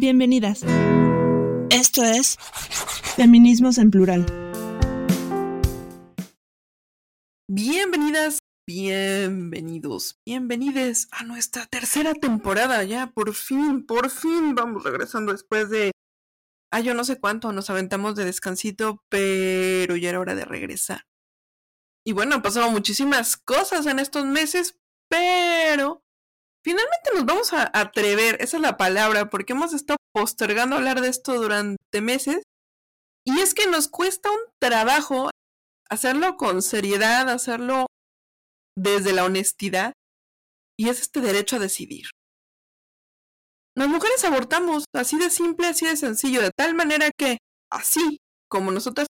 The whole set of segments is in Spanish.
Bienvenidas. Esto es Feminismos en Plural. Bienvenidas, bienvenidos, bienvenides a nuestra tercera temporada. Ya, por fin, por fin vamos regresando después de... Ah, yo no sé cuánto nos aventamos de descansito, pero ya era hora de regresar. Y bueno, han pasado muchísimas cosas en estos meses, pero finalmente nos vamos a atrever, esa es la palabra, porque hemos estado postergando hablar de esto durante meses. Y es que nos cuesta un trabajo hacerlo con seriedad, hacerlo desde la honestidad, y es este derecho a decidir. Las mujeres abortamos así de simple, así de sencillo, de tal manera que así como nosotras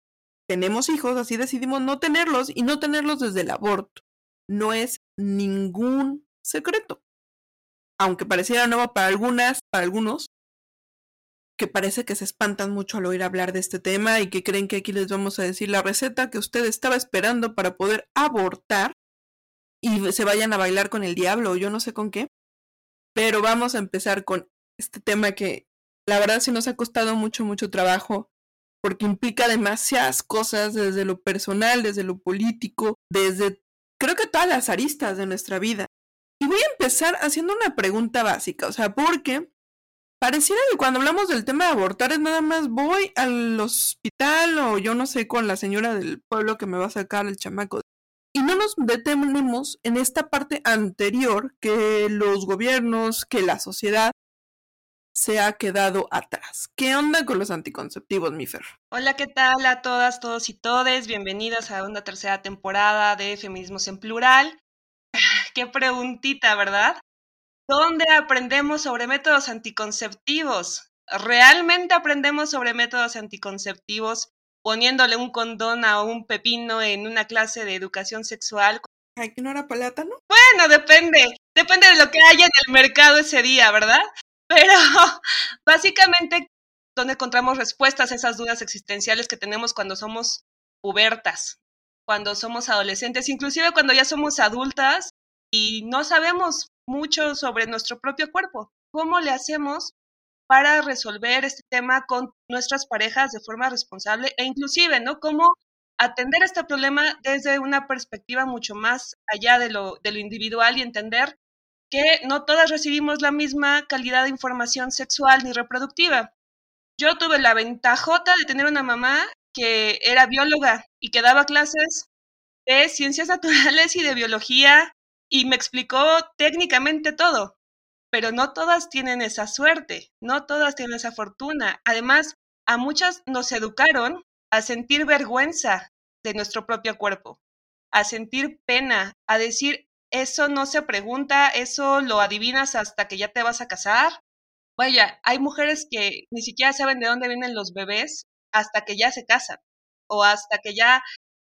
tenemos hijos, así decidimos no tenerlos y no tenerlos desde el aborto. No es ningún secreto aunque pareciera nuevo para algunas, para algunos, que parece que se espantan mucho al oír hablar de este tema y que creen que aquí les vamos a decir la receta que usted estaba esperando para poder abortar y se vayan a bailar con el diablo o yo no sé con qué. Pero vamos a empezar con este tema que la verdad sí nos ha costado mucho, mucho trabajo porque implica demasiadas cosas desde lo personal, desde lo político, desde creo que todas las aristas de nuestra vida. Y voy a empezar haciendo una pregunta básica, o sea, porque pareciera que cuando hablamos del tema de abortar es nada más voy al hospital o yo no sé con la señora del pueblo que me va a sacar el chamaco. Y no nos detenemos en esta parte anterior que los gobiernos, que la sociedad se ha quedado atrás. ¿Qué onda con los anticonceptivos, mi Fer? Hola, ¿qué tal a todas, todos y todes? Bienvenidas a una tercera temporada de Feminismos en Plural. Qué preguntita, ¿verdad? ¿Dónde aprendemos sobre métodos anticonceptivos? ¿Realmente aprendemos sobre métodos anticonceptivos poniéndole un condón a un pepino en una clase de educación sexual? Ay, que no era plátano. Bueno, depende. Depende de lo que haya en el mercado ese día, ¿verdad? Pero básicamente, ¿dónde encontramos respuestas a esas dudas existenciales que tenemos cuando somos pubertas, cuando somos adolescentes, inclusive cuando ya somos adultas y no sabemos mucho sobre nuestro propio cuerpo. ¿Cómo le hacemos para resolver este tema con nuestras parejas de forma responsable e inclusive, ¿no? Cómo atender este problema desde una perspectiva mucho más allá de lo, de lo individual y entender que no todas recibimos la misma calidad de información sexual ni reproductiva. Yo tuve la ventajota de tener una mamá que era bióloga y que daba clases de ciencias naturales y de biología y me explicó técnicamente todo, pero no todas tienen esa suerte, no todas tienen esa fortuna. Además, a muchas nos educaron a sentir vergüenza de nuestro propio cuerpo, a sentir pena, a decir, eso no se pregunta, eso lo adivinas hasta que ya te vas a casar. Vaya, hay mujeres que ni siquiera saben de dónde vienen los bebés hasta que ya se casan o hasta que ya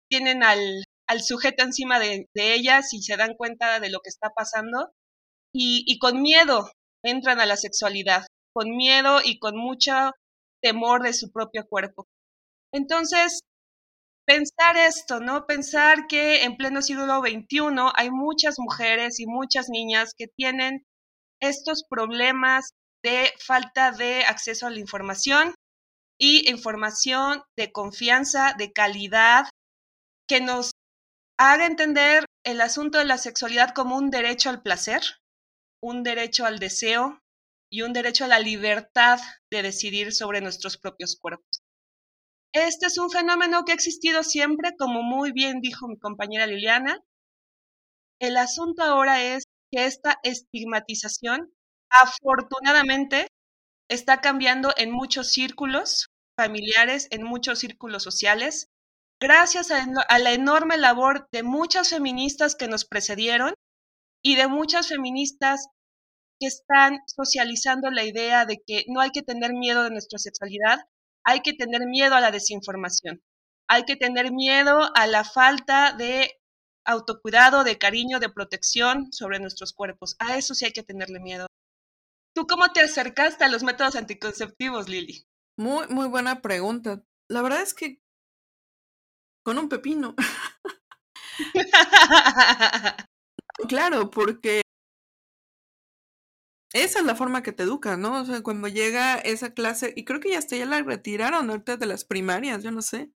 tienen al, sujeto encima de, ellas y se dan cuenta de lo que está pasando y, y con miedo entran a la sexualidad, con miedo y con mucho temor de su propio cuerpo. Entonces, pensar esto, ¿no? Pensar que en pleno siglo XXI hay muchas mujeres y muchas niñas que tienen estos problemas de falta de acceso a la información y información de confianza, de calidad, que nos haga entender el asunto de la sexualidad como un derecho al placer, un derecho al deseo y un derecho a la libertad de decidir sobre nuestros propios cuerpos. Este es un fenómeno que ha existido siempre, como muy bien dijo mi compañera Liliana. El asunto ahora es que esta estigmatización, afortunadamente, está cambiando en muchos círculos familiares, en muchos círculos sociales, gracias a, la enorme labor de muchas feministas que nos precedieron y de muchas feministas que están socializando la idea de que no hay que tener miedo de nuestra sexualidad, hay que tener miedo a la desinformación, hay que tener miedo a la falta de autocuidado, de cariño, de protección sobre nuestros cuerpos. A eso sí hay que tenerle miedo. ¿Tú cómo te acercaste a los métodos anticonceptivos, Lili? Muy, muy buena pregunta. La verdad es que con un pepino. claro, porque esa es la forma que te educan, ¿no? O sea, cuando llega esa clase, y creo que ya hasta ya la retiraron ahorita de las primarias, yo no sé,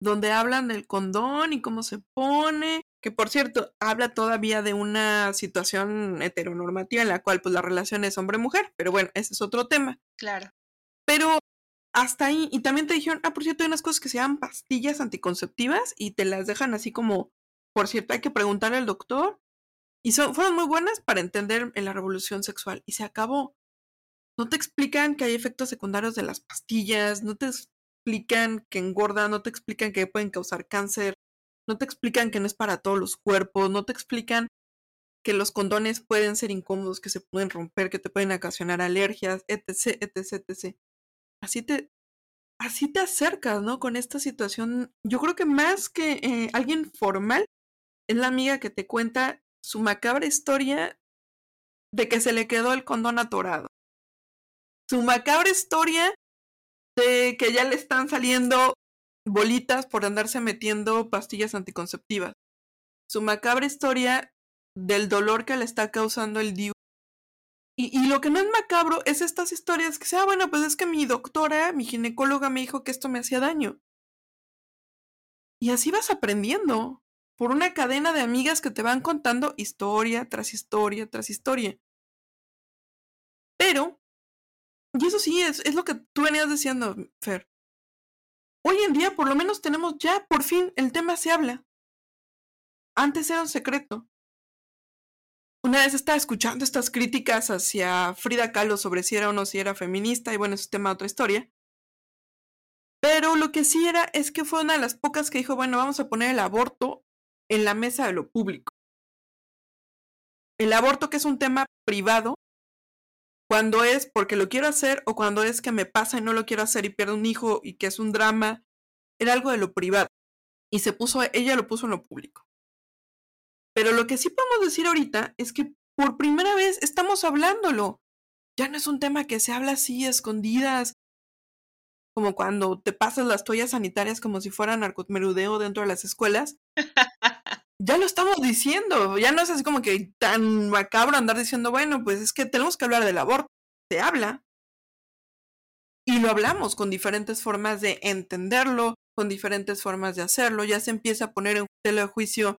donde hablan del condón y cómo se pone, que por cierto, habla todavía de una situación heteronormativa en la cual pues la relación es hombre-mujer, pero bueno, ese es otro tema. Claro. Pero hasta ahí, y también te dijeron, ah, por cierto, hay unas cosas que se llaman pastillas anticonceptivas y te las dejan así como, por cierto, hay que preguntarle al doctor. Y son, fueron muy buenas para entender en la revolución sexual. Y se acabó. No te explican que hay efectos secundarios de las pastillas, no te explican que engordan, no te explican que pueden causar cáncer, no te explican que no es para todos los cuerpos, no te explican que los condones pueden ser incómodos, que se pueden romper, que te pueden ocasionar alergias, etc, etc, etc. Así te, así te acercas, ¿no? Con esta situación. Yo creo que más que eh, alguien formal, es la amiga que te cuenta su macabra historia de que se le quedó el condón atorado. Su macabra historia de que ya le están saliendo bolitas por andarse metiendo pastillas anticonceptivas. Su macabra historia del dolor que le está causando el DIU. Y, lo que no es macabro es estas historias que sea, ah, bueno, pues es que mi doctora, mi ginecóloga me dijo que esto me hacía daño. Y así vas aprendiendo, por una cadena de amigas que te van contando historia tras historia tras historia. Pero, y eso sí, es, es lo que tú venías diciendo, Fer. Hoy en día por lo menos tenemos ya, por fin, el tema se habla. Antes era un secreto. Una vez estaba escuchando estas críticas hacia Frida Kahlo sobre si era o no si era feminista, y bueno, es tema de otra historia. Pero lo que sí era es que fue una de las pocas que dijo, bueno, vamos a poner el aborto en la mesa de lo público. El aborto que es un tema privado, cuando es porque lo quiero hacer o cuando es que me pasa y no lo quiero hacer y pierdo un hijo y que es un drama, era algo de lo privado. Y se puso, ella lo puso en lo público. Pero lo que sí podemos decir ahorita es que por primera vez estamos hablándolo. Ya no es un tema que se habla así, escondidas, como cuando te pasas las toallas sanitarias como si fuera narcomerudeo dentro de las escuelas. ya lo estamos diciendo, ya no es así como que tan macabro andar diciendo, bueno, pues es que tenemos que hablar del aborto. Se habla. Y lo hablamos con diferentes formas de entenderlo, con diferentes formas de hacerlo. Ya se empieza a poner en tela de juicio.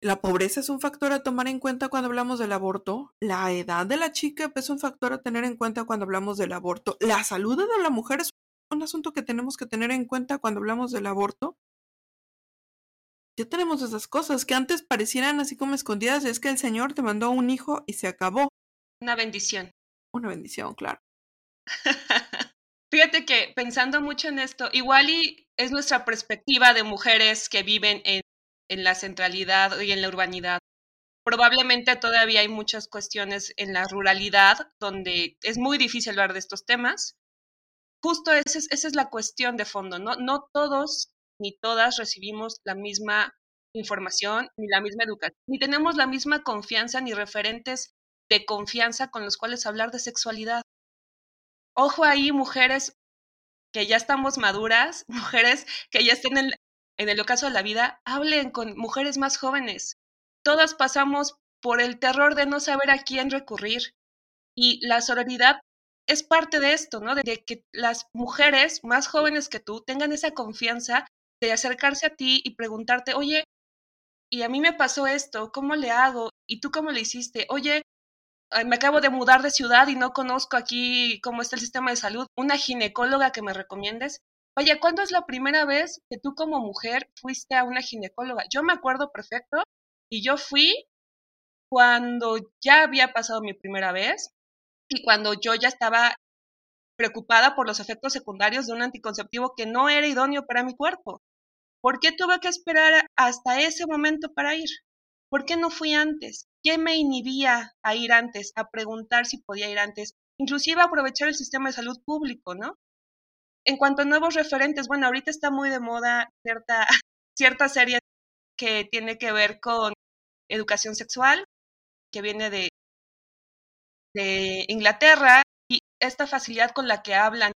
La pobreza es un factor a tomar en cuenta cuando hablamos del aborto. La edad de la chica es un factor a tener en cuenta cuando hablamos del aborto. La salud de la mujer es un asunto que tenemos que tener en cuenta cuando hablamos del aborto ya tenemos esas cosas que antes parecieran así como escondidas. Es que el Señor te mandó un hijo y se acabó. Una bendición. Una bendición, claro. Fíjate que pensando mucho en esto, igual y es nuestra perspectiva de mujeres que viven en, en la centralidad y en la urbanidad. Probablemente todavía hay muchas cuestiones en la ruralidad donde es muy difícil hablar de estos temas. Justo esa es, esa es la cuestión de fondo, ¿no? No todos ni todas recibimos la misma información, ni la misma educación, ni tenemos la misma confianza, ni referentes de confianza con los cuales hablar de sexualidad. Ojo ahí, mujeres que ya estamos maduras, mujeres que ya estén en, en el ocaso de la vida, hablen con mujeres más jóvenes. Todas pasamos por el terror de no saber a quién recurrir. Y la sororidad es parte de esto, ¿no? De, que las mujeres más jóvenes que tú tengan esa confianza de acercarse a ti y preguntarte, oye, y a mí me pasó esto, ¿cómo le hago? ¿Y tú cómo le hiciste? Oye, me acabo de mudar de ciudad y no conozco aquí cómo está el sistema de salud. ¿Una ginecóloga que me recomiendes? Oye, ¿cuándo es la primera vez que tú como mujer fuiste a una ginecóloga? Yo me acuerdo perfecto y yo fui cuando ya había pasado mi primera vez y cuando yo ya estaba preocupada por los efectos secundarios de un anticonceptivo que no era idóneo para mi cuerpo. ¿Por qué tuve que esperar hasta ese momento para ir? ¿Por qué no fui antes? ¿Qué me inhibía a ir antes, a preguntar si podía ir antes? Inclusive aprovechar el sistema de salud público, ¿no? En cuanto a nuevos referentes, bueno, ahorita está muy de moda cierta, cierta serie que tiene que ver con educación sexual, que viene de, de Inglaterra, esta facilidad con la que hablan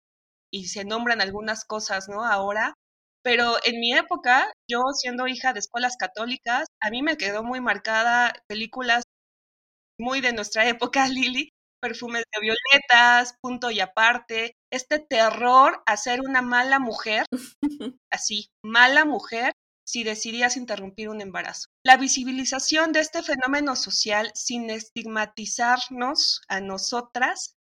y se nombran algunas cosas, ¿no? Ahora, pero en mi época, yo siendo hija de escuelas católicas, a mí me quedó muy marcada películas muy de nuestra época, Lili, perfumes de violetas, punto y aparte, este terror a ser una mala mujer, así, mala mujer, si decidías interrumpir un embarazo. La visibilización de este fenómeno social sin estigmatizarnos a nosotras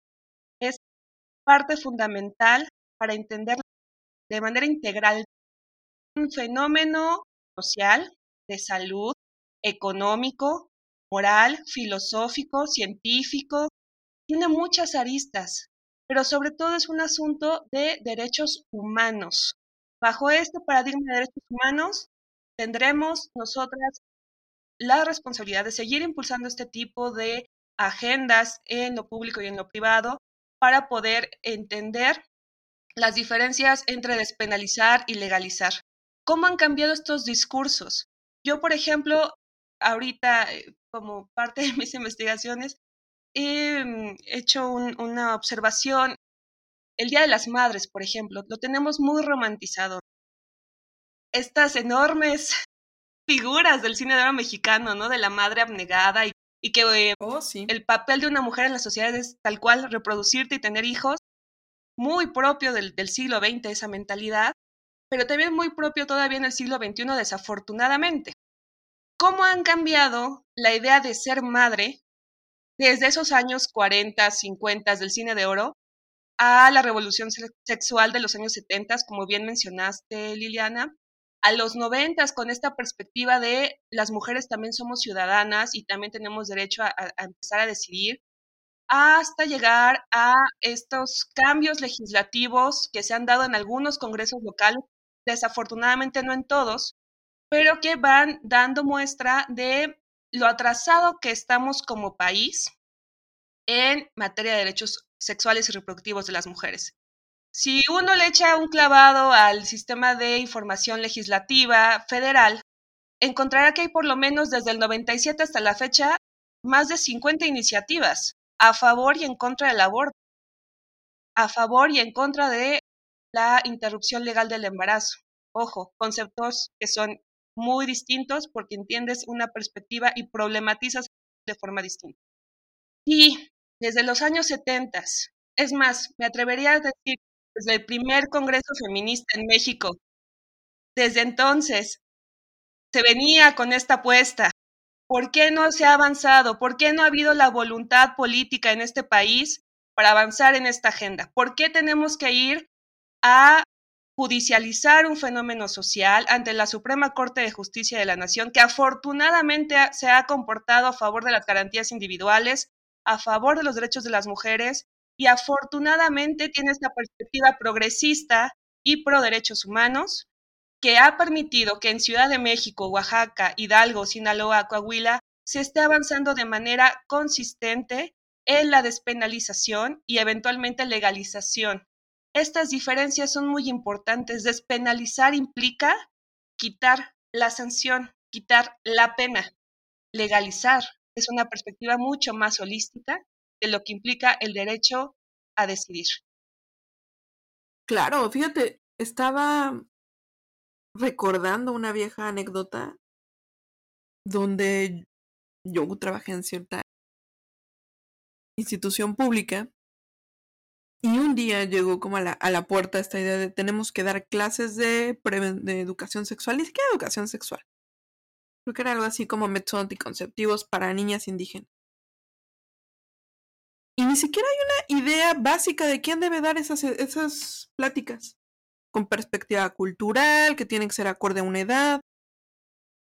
parte fundamental para entender de manera integral un fenómeno social de salud, económico, moral, filosófico, científico, tiene muchas aristas, pero sobre todo es un asunto de derechos humanos. Bajo este paradigma de derechos humanos, tendremos nosotras la responsabilidad de seguir impulsando este tipo de agendas en lo público y en lo privado para poder entender las diferencias entre despenalizar y legalizar. ¿Cómo han cambiado estos discursos? Yo, por ejemplo, ahorita, eh, como parte de mis investigaciones, he mm, hecho una observación. El Día de las Madres, por ejemplo, lo tenemos muy romantizado. Estas enormes figuras del cine de oro mexicano, ¿no? De la madre abnegada y, que eh, oh, sí. el papel de una mujer en la sociedad es tal cual reproducirte y tener hijos, muy propio del, del siglo XX esa mentalidad, pero también muy propio todavía en el siglo XXI desafortunadamente. ¿Cómo han cambiado la idea de ser madre desde esos años 40, 50 del cine de oro a la revolución sexual de los años 70, como bien mencionaste, Liliana, a los 90 con esta perspectiva de las mujeres también somos ciudadanas y también tenemos derecho a, a empezar a decidir, hasta llegar a estos cambios legislativos que se han dado en algunos congresos locales, desafortunadamente no en todos, pero que van dando muestra de lo atrasado que estamos como país en materia de derechos sexuales y reproductivos de las mujeres. Si uno le echa un clavado al sistema de información legislativa federal, encontrará que hay por lo menos desde el 97 hasta la fecha más de 50 iniciativas a favor y en contra del aborto, a favor y en contra de la interrupción legal del embarazo. Ojo, conceptos que son muy distintos porque entiendes una perspectiva y problematizas de forma distinta. Y desde los años 70, es más, me atrevería a decir, desde el primer Congreso Feminista en México, desde entonces se venía con esta apuesta. ¿Por qué no se ha avanzado? ¿Por qué no ha habido la voluntad política en este país para avanzar en esta agenda? ¿Por qué tenemos que ir a judicializar un fenómeno social ante la Suprema Corte de Justicia de la Nación, que afortunadamente se ha comportado a favor de las garantías individuales, a favor de los derechos de las mujeres y afortunadamente tiene esta perspectiva progresista y pro derechos humanos, que ha permitido que en Ciudad de México, Oaxaca, Hidalgo, Sinaloa, Coahuila, se esté avanzando de manera consistente en la despenalización y eventualmente legalización estas diferencias son muy importantes. Despenalizar implica quitar la sanción, quitar la pena. Legalizar es una perspectiva mucho más holística lo que implica el derecho a decidir. Claro, fíjate, estaba recordando una vieja anécdota donde yo trabajé en cierta institución pública y un día llegó como a la, a la puerta esta idea de tenemos que dar clases de, de educación sexual, ni siquiera educación sexual. Creo que era algo así como métodos anticonceptivos para niñas indígenas. Y ni siquiera hay una idea básica de quién debe dar esas, pláticas. Con perspectiva cultural, que tienen que ser acorde a una edad.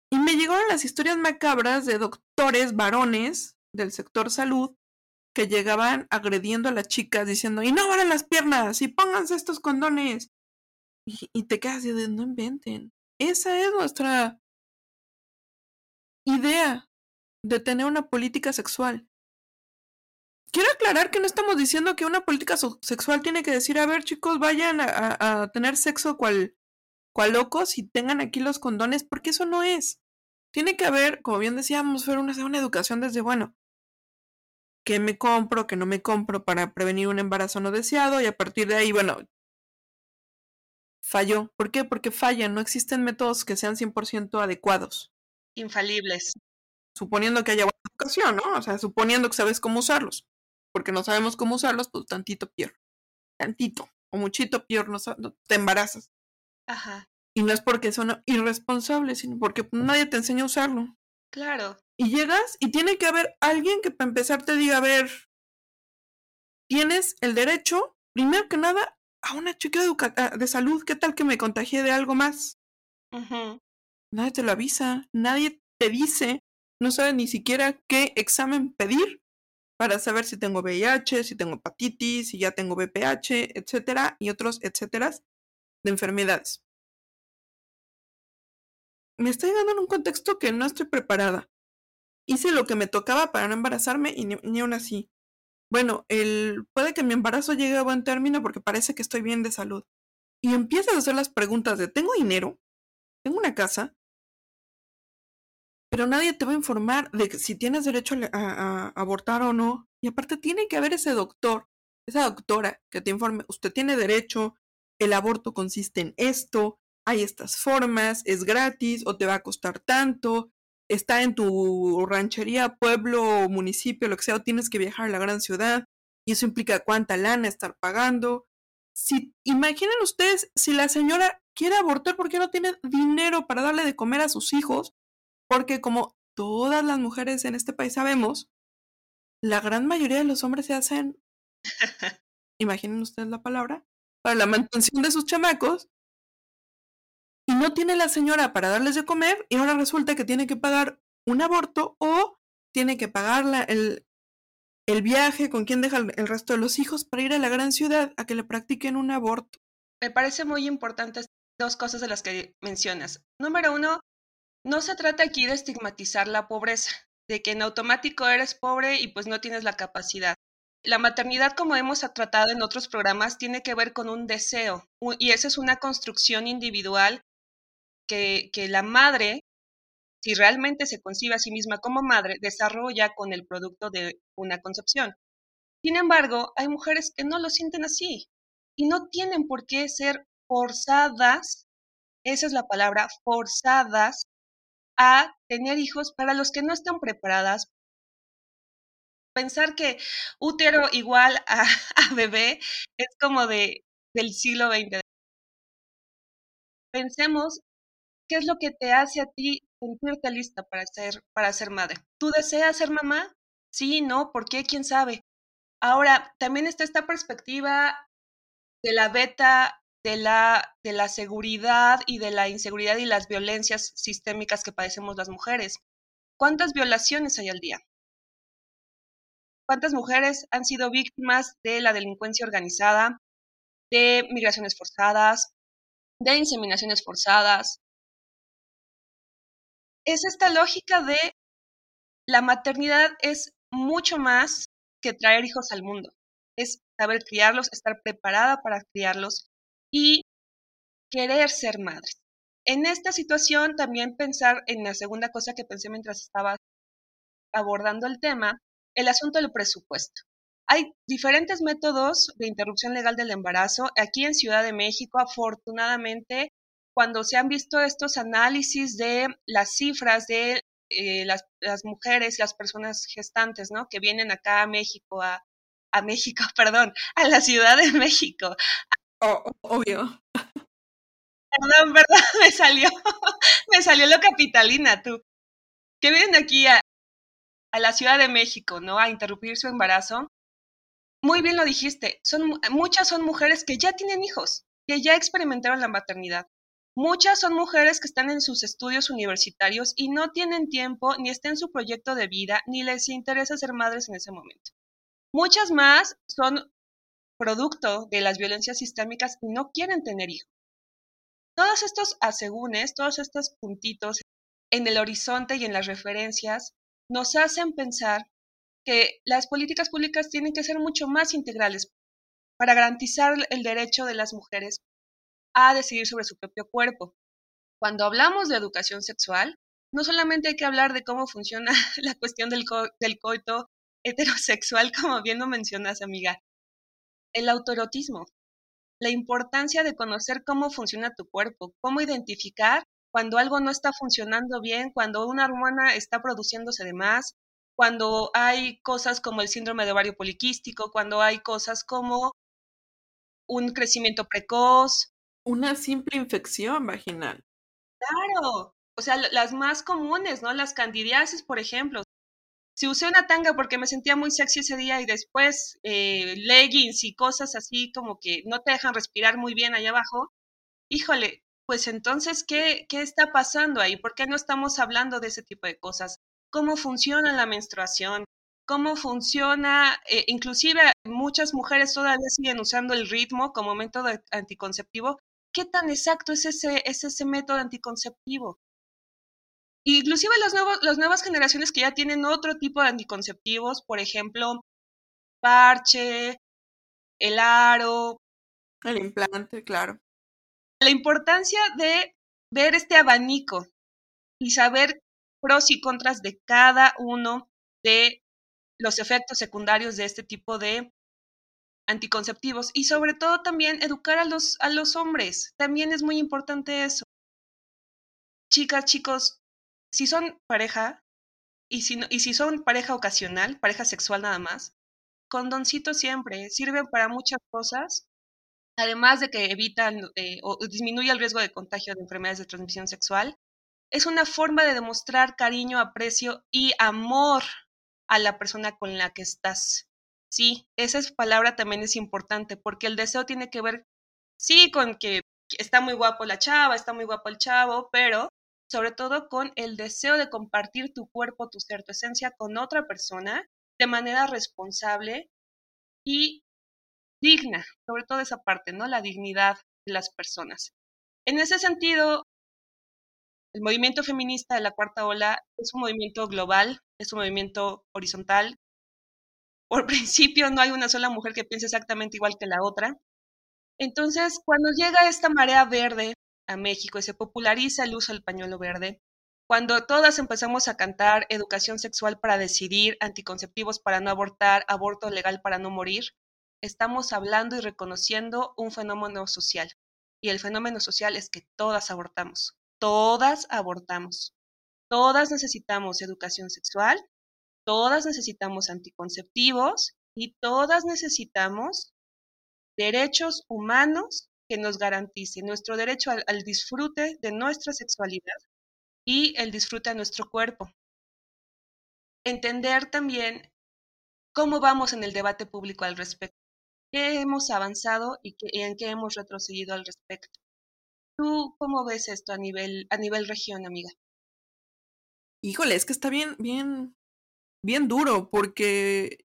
Y me llegaron las historias macabras de doctores varones del sector salud que llegaban agrediendo a las chicas diciendo, y no abran las piernas, y pónganse estos condones. Y, te quedas de, no inventen. Esa es nuestra idea de tener una política sexual. Quiero aclarar que no estamos diciendo que una política sexual tiene que decir, a ver chicos, vayan a, tener sexo cual, cual locos y tengan aquí los condones, porque eso no es. Tiene que haber, como bien decíamos, una, una educación desde, bueno, qué me compro, qué no me compro para prevenir un embarazo no deseado y a partir de ahí, bueno, falló. ¿Por qué? Porque fallan, no existen métodos que sean 100% adecuados. Infalibles. suponiendo que haya buena educación, ¿no? O sea, suponiendo que sabes cómo usarlos, porque no sabemos cómo usarlos, pues tantito peor, tantito o muchito peor, no, te embarazas. Ajá. Y no es porque son irresponsables, sino porque nadie te enseña a usarlo. Claro. Y llegas y tiene que haber alguien que para empezar te diga, a ver, tienes el derecho, primero que nada, a una chica de salud. ¿Qué tal que me contagié de algo más? Nadie te lo avisa, nadie te dice, no sabe ni siquiera qué examen pedir para saber si tengo VIH, si tengo hepatitis, si ya tengo VPH, etcétera, y otros etcétera de enfermedades. Me estoy dando en un contexto que no estoy preparada. Hice lo que me tocaba para no embarazarme y ni, aún así. Bueno, el, puede que mi embarazo llegue a buen término porque parece que estoy bien de salud. Y empiezas a hacer las preguntas de ¿tengo dinero? ¿Tengo una casa? Pero nadie te va a informar de si tienes derecho a, abortar o no. Y aparte tiene que haber ese doctor, esa doctora que te informe, usted tiene derecho, el aborto consiste en esto, hay estas formas, es gratis o te va a costar tanto, está en tu ranchería, pueblo, municipio, lo que sea, o tienes que viajar a la gran ciudad y eso implica cuánta lana estar pagando. Si imaginen ustedes si la señora quiere abortar porque no tiene dinero para darle de comer a sus hijos, porque como todas las mujeres en este país sabemos, la gran mayoría de los hombres se hacen, imaginen ustedes la palabra, para la mantención de sus chamacos, y no tiene la señora para darles de comer, y ahora resulta que tiene que pagar un aborto o tiene que pagar el, el viaje con quien deja el resto de los hijos para ir a la gran ciudad a que le practiquen un aborto. Me parece muy importante dos cosas de las que mencionas. Número uno, no se trata aquí de estigmatizar la pobreza, de que en automático eres pobre y pues no tienes la capacidad. La maternidad, como hemos tratado en otros programas, tiene que ver con un deseo y esa es una construcción individual que, que la madre, si realmente se concibe a sí misma como madre, desarrolla con el producto de una concepción. Sin embargo, hay mujeres que no lo sienten así y no tienen por qué ser forzadas, esa es la palabra, forzadas a tener hijos para los que no están preparadas. Pensar que útero igual a, bebé es como de, del siglo XX. Pensemos qué es lo que te hace a ti sentirte lista para ser, para ser madre. ¿Tú deseas ser mamá? Sí, no, ¿por qué? ¿Quién sabe? Ahora, también está esta perspectiva de la beta de la, de la seguridad y de la inseguridad y las violencias sistémicas que padecemos las mujeres. ¿Cuántas violaciones hay al día? ¿Cuántas mujeres han sido víctimas de la delincuencia organizada, de migraciones forzadas, de inseminaciones forzadas? Es esta lógica de la maternidad es mucho más que traer hijos al mundo. Es saber criarlos, estar preparada para criarlos, y querer ser madres. En esta situación también pensar en la segunda cosa que pensé mientras estaba abordando el tema, el asunto del presupuesto. Hay diferentes métodos de interrupción legal del embarazo. Aquí en Ciudad de México, afortunadamente, cuando se han visto estos análisis de las cifras de eh, las, mujeres, las personas gestantes, ¿no? Que vienen acá a México, a, a México, perdón, a la Ciudad de México obvio. Perdón, perdón, me salió, me salió lo capitalina, tú. Que vienen aquí a, a la Ciudad de México, ¿no? A interrumpir su embarazo. Muy bien lo dijiste, son, muchas son mujeres que ya tienen hijos, que ya experimentaron la maternidad. Muchas son mujeres que están en sus estudios universitarios y no tienen tiempo, ni están en su proyecto de vida, ni les interesa ser madres en ese momento. Muchas más son producto de las violencias sistémicas y no quieren tener hijos. Todos estos asegúnes, todos estos puntitos en el horizonte y en las referencias nos hacen pensar que las políticas públicas tienen que ser mucho más integrales para garantizar el derecho de las mujeres a decidir sobre su propio cuerpo. Cuando hablamos de educación sexual, no solamente hay que hablar de cómo funciona la cuestión del, del coito heterosexual, como bien lo mencionas, amiga, el autoerotismo, la importancia de conocer cómo funciona tu cuerpo, cómo identificar cuando algo no está funcionando bien, cuando una hormona está produciéndose de más, cuando hay cosas como el síndrome de ovario poliquístico, cuando hay cosas como un crecimiento precoz. Una simple infección vaginal. Claro, o sea, las más comunes, ¿no? Las candidiasis, por ejemplo. Si usé una tanga porque me sentía muy sexy ese día y después eh, leggings y cosas así como que no te dejan respirar muy bien allá abajo, híjole, pues entonces, ¿qué, qué está pasando ahí? ¿Por qué no estamos hablando de ese tipo de cosas? ¿Cómo funciona la menstruación? ¿Cómo funciona? Eh, inclusive muchas mujeres todavía siguen usando el ritmo como método anticonceptivo. ¿Qué tan exacto es ese, es ese método anticonceptivo? Inclusive las, nuevos, las nuevas generaciones que ya tienen otro tipo de anticonceptivos, por ejemplo, parche, el aro. El implante, claro. La importancia de ver este abanico y saber pros y contras de cada uno de los efectos secundarios de este tipo de anticonceptivos y sobre todo también educar a los, a los hombres. También es muy importante eso. Chicas, chicos, si son pareja y si, y si son pareja ocasional, pareja sexual nada más, condoncito siempre, sirven para muchas cosas, además de que evitan eh, o disminuye el riesgo de contagio de enfermedades de transmisión sexual, es una forma de demostrar cariño, aprecio y amor a la persona con la que estás. Sí, esa palabra también es importante porque el deseo tiene que ver, sí, con que está muy guapo la chava, está muy guapo el chavo, pero sobre todo con el deseo de compartir tu cuerpo, tu ser, esencia con otra persona de manera responsable y digna, sobre todo esa parte, ¿no? La dignidad de las personas. En ese sentido, el movimiento feminista de la cuarta ola es un movimiento global, es un movimiento horizontal. Por principio no hay una sola mujer que piense exactamente igual que la otra. Entonces, cuando llega esta marea verde a México y se populariza el uso del pañuelo verde, cuando todas empezamos a cantar educación sexual para decidir, anticonceptivos para no abortar, aborto legal para no morir, estamos hablando y reconociendo un fenómeno social. Y el fenómeno social es que todas abortamos, todas abortamos, todas necesitamos educación sexual, todas necesitamos anticonceptivos y todas necesitamos derechos humanos que nos garanticen nuestro derecho al, disfrute de nuestra sexualidad y el disfrute de nuestro cuerpo. Entender también cómo vamos en el debate público al respecto, qué hemos avanzado y, en qué hemos retrocedido al respecto. ¿Tú cómo ves esto a nivel, a nivel región, amiga? Híjole, es que está bien, bien, bien duro, porque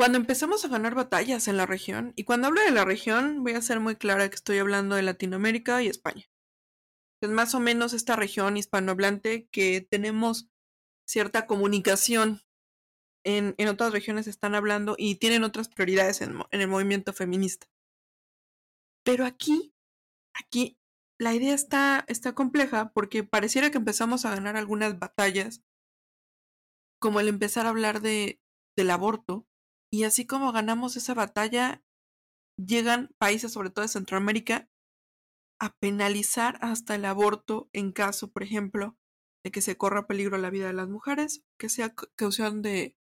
cuando empezamos a ganar batallas en la región, y cuando hablo de la región, voy a ser muy clara que estoy hablando de Latinoamérica y España. Es más o menos esta región hispanohablante que tenemos cierta comunicación. En, en otras regiones están hablando y tienen otras prioridades en, el movimiento feminista. Pero aquí, aquí, la idea está, está compleja porque pareciera que empezamos a ganar algunas batallas, como el empezar a hablar de, del aborto, y así como ganamos esa batalla, llegan países, sobre todo de Centroamérica, a penalizar hasta el aborto en caso, por ejemplo, de que se corra peligro la vida de las mujeres, que sea causación de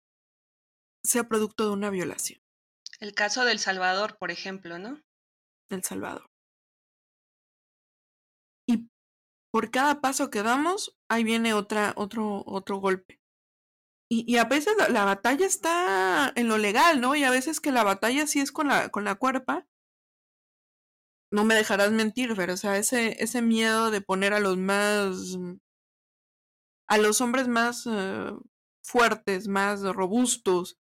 sea producto de una violación. El caso del Salvador, por ejemplo, ¿no? El Salvador. Y por cada paso que damos, ahí viene otra, otro, otro golpe. Y, y a veces la, la, batalla está en lo legal, ¿no? Y a veces que la batalla sí es con la, con la cuerpa. No me dejarás mentir, pero o sea, ese, ese miedo de poner a los más. a los hombres más uh, fuertes, más robustos,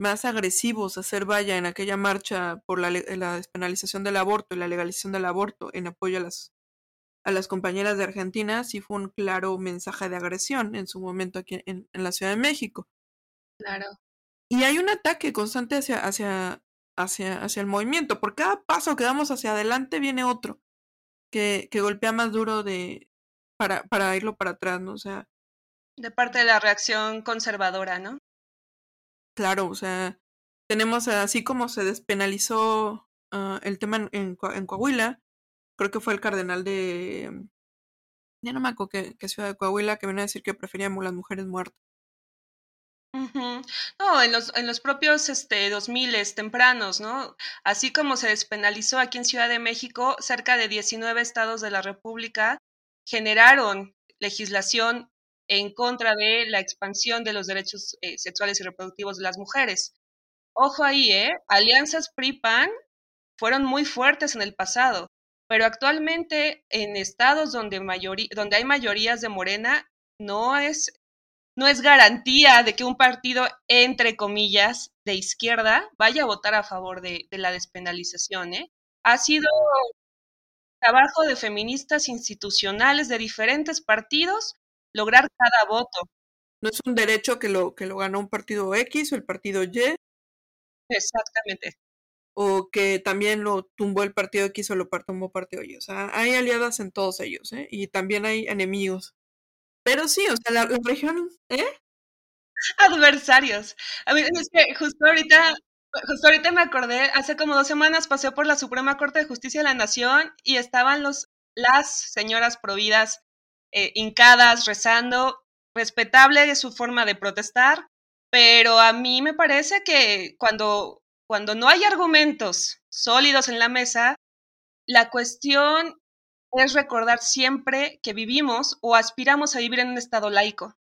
más agresivos a hacer vaya en aquella marcha por la, la, despenalización del aborto y la legalización del aborto en apoyo a las, a las compañeras de Argentina, sí fue un claro mensaje de agresión en su momento aquí en, en la Ciudad de México. Claro. Y hay un ataque constante hacia, hacia, hacia, hacia el movimiento. Por cada paso que damos hacia adelante viene otro que, que golpea más duro de para, para irlo para atrás, ¿no? O sea. De parte de la reacción conservadora, ¿no? Claro, o sea, tenemos así como se despenalizó uh, el tema en, en, en, Coahuila, creo que fue el cardenal de, ya no me acuerdo qué, ciudad de Coahuila, que venía a decir que preferíamos las mujeres muertas. No, en los, en los propios este, 2000 tempranos, ¿no? Así como se despenalizó aquí en Ciudad de México, cerca de 19 estados de la República generaron legislación en contra de la expansión de los derechos eh, sexuales y reproductivos de las mujeres. Ojo ahí, ¿eh? Alianzas PRI-PAN fueron muy fuertes en el pasado, pero actualmente en estados donde, donde hay mayorías de Morena, no es, no es garantía de que un partido, entre comillas, de izquierda vaya a votar a favor de, de la despenalización. ¿eh? Ha sido trabajo de feministas institucionales de diferentes partidos lograr cada voto. No es un derecho que lo, que lo ganó un partido X o el partido Y. Exactamente. O que también lo tumbó el partido X o lo tumbó partido Y. O sea, hay aliadas en todos ellos, ¿eh? Y también hay enemigos. Pero sí, o sea, la, región, ¿eh? Adversarios. A mí es que justo ahorita Justo ahorita me acordé, hace como dos semanas pasé por la Suprema Corte de Justicia de la Nación y estaban los, las señoras providas eh, hincadas, rezando, respetable su forma de protestar, pero a mí me parece que cuando, cuando no hay argumentos sólidos en la mesa, la cuestión es recordar siempre que vivimos o aspiramos a vivir en un estado laico.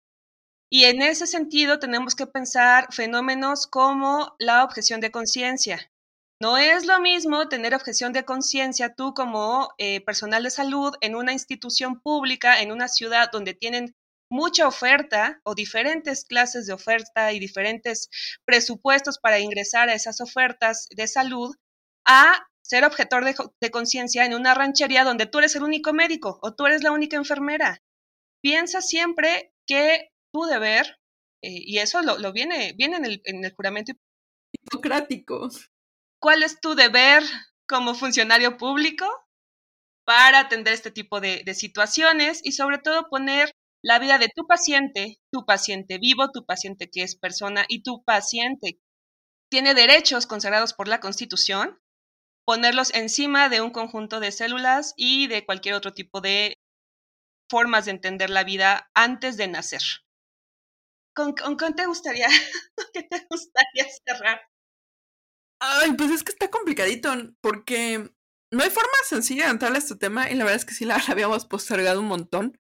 Y en ese sentido tenemos que pensar fenómenos como la objeción de conciencia. No es lo mismo tener objeción de conciencia tú como eh, personal de salud en una institución pública, en una ciudad donde tienen mucha oferta o diferentes clases de oferta y diferentes presupuestos para ingresar a esas ofertas de salud, a ser objetor de conciencia en una ranchería donde tú eres el único médico o tú eres la única enfermera. Piensa siempre que tu deber, eh, y eso lo, viene, viene en el, en el juramento hipocrático. ¿Cuál es tu deber como funcionario público para atender este tipo de, de situaciones y sobre todo poner la vida de tu paciente, tu paciente vivo, tu paciente que es persona y tu paciente tiene derechos consagrados por la Constitución, ponerlos encima de un conjunto de células y de cualquier otro tipo de formas de entender la vida antes de nacer. ¿Con, con, te gustaría, qué te gustaría cerrar? Ay, pues es que está complicadito, porque no hay forma sencilla de entrar a este tema y la verdad es que sí la, habíamos postergado un montón.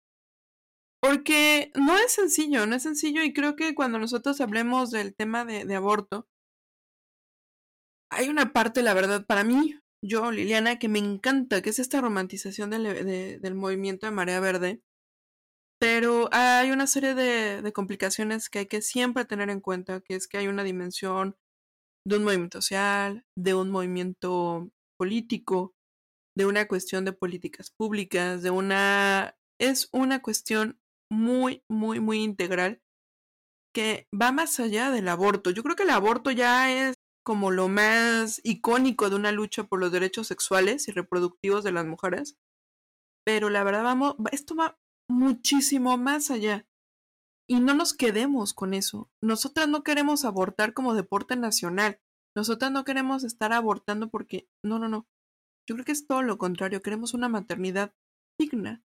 Porque no es sencillo, no es sencillo y creo que cuando nosotros hablemos del tema de, de aborto, hay una parte, la verdad, para mí, yo, Liliana, que me encanta, que es esta romantización del, del movimiento de Marea Verde, pero hay una serie de, complicaciones que hay que siempre tener en cuenta, que es que hay una dimensión de un movimiento social, de un movimiento político, de una cuestión de políticas públicas, de una... es una cuestión muy, muy, muy integral que va más allá del aborto. Yo creo que el aborto ya es como lo más icónico de una lucha por los derechos sexuales y reproductivos de las mujeres. Pero la verdad, vamos, esto va muchísimo más allá. Y no nos quedemos con eso. Nosotras no queremos abortar como deporte nacional. Nosotras no queremos estar abortando porque... No, no, no. Yo creo que es todo lo contrario. Queremos una maternidad digna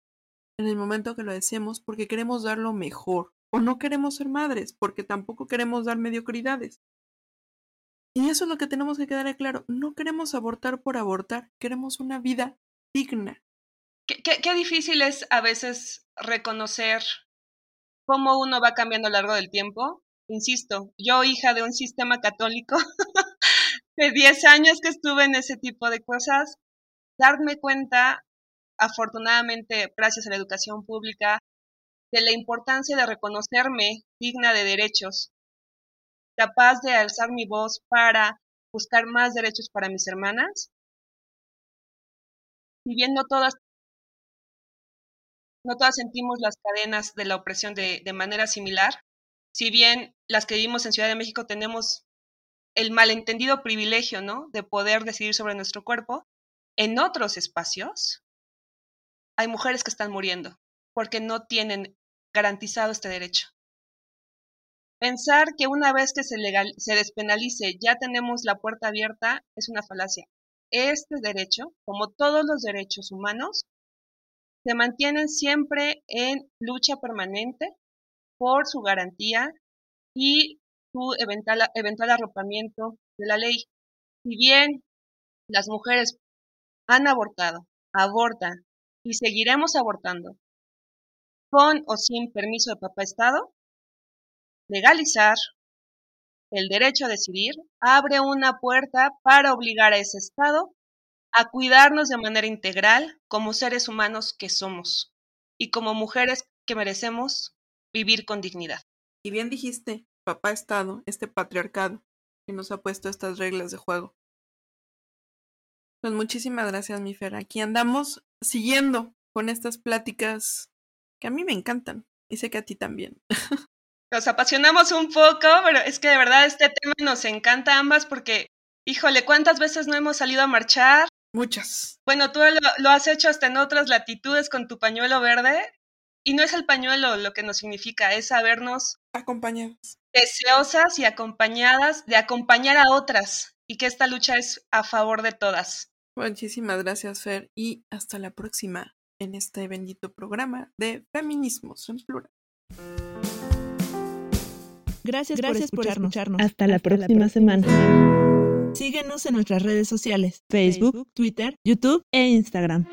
en el momento que lo deseemos porque queremos dar lo mejor. O no queremos ser madres porque tampoco queremos dar mediocridades. Y eso es lo que tenemos que quedar claro. No queremos abortar por abortar. Queremos una vida digna. Qué, difícil es a veces reconocer cómo uno va cambiando a lo largo del tiempo. Insisto, yo hija de un sistema católico de 10 años que estuve en ese tipo de cosas, darme cuenta, afortunadamente, gracias a la educación pública, de la importancia de reconocerme digna de derechos, capaz de alzar mi voz para buscar más derechos para mis hermanas. Y viendo todas no todas sentimos las cadenas de la opresión de, manera similar. Si bien las que vivimos en Ciudad de México tenemos el malentendido privilegio, ¿no? De poder decidir sobre nuestro cuerpo, en otros espacios hay mujeres que están muriendo porque no tienen garantizado este derecho. Pensar que una vez que se, legal, se despenalice ya tenemos la puerta abierta es una falacia. este derecho, como todos los derechos humanos, se mantienen siempre en lucha permanente por su garantía y su eventual, eventual arropamiento de la ley. Si bien las mujeres han abortado, abortan y seguiremos abortando, con o sin permiso de papá Estado, legalizar el derecho a decidir abre una puerta para obligar a ese Estado a cuidarnos de manera integral como seres humanos que somos y como mujeres que merecemos vivir con dignidad. Y bien dijiste, papá Estado, este patriarcado que nos ha puesto estas reglas de juego. Pues muchísimas gracias, mi Fer. Aquí andamos siguiendo con estas pláticas que a mí me encantan y sé que a ti también. Nos apasionamos un poco, pero es que de verdad este tema nos encanta ambas porque, híjole, ¿cuántas veces no hemos salido a marchar? Muchas. Bueno, tú lo, lo has hecho hasta en otras latitudes con tu pañuelo verde y no es el pañuelo lo que nos significa, es sabernos acompañadas, deseosas y acompañadas de acompañar a otras y que esta lucha es a favor de todas. Muchísimas gracias, Fer, y hasta la próxima en este bendito programa de Feminismos en Plural. Gracias, Gracias por, escucharnos. Hasta, la, próxima semana. Síguenos en nuestras redes sociales, Facebook, Twitter, YouTube e Instagram.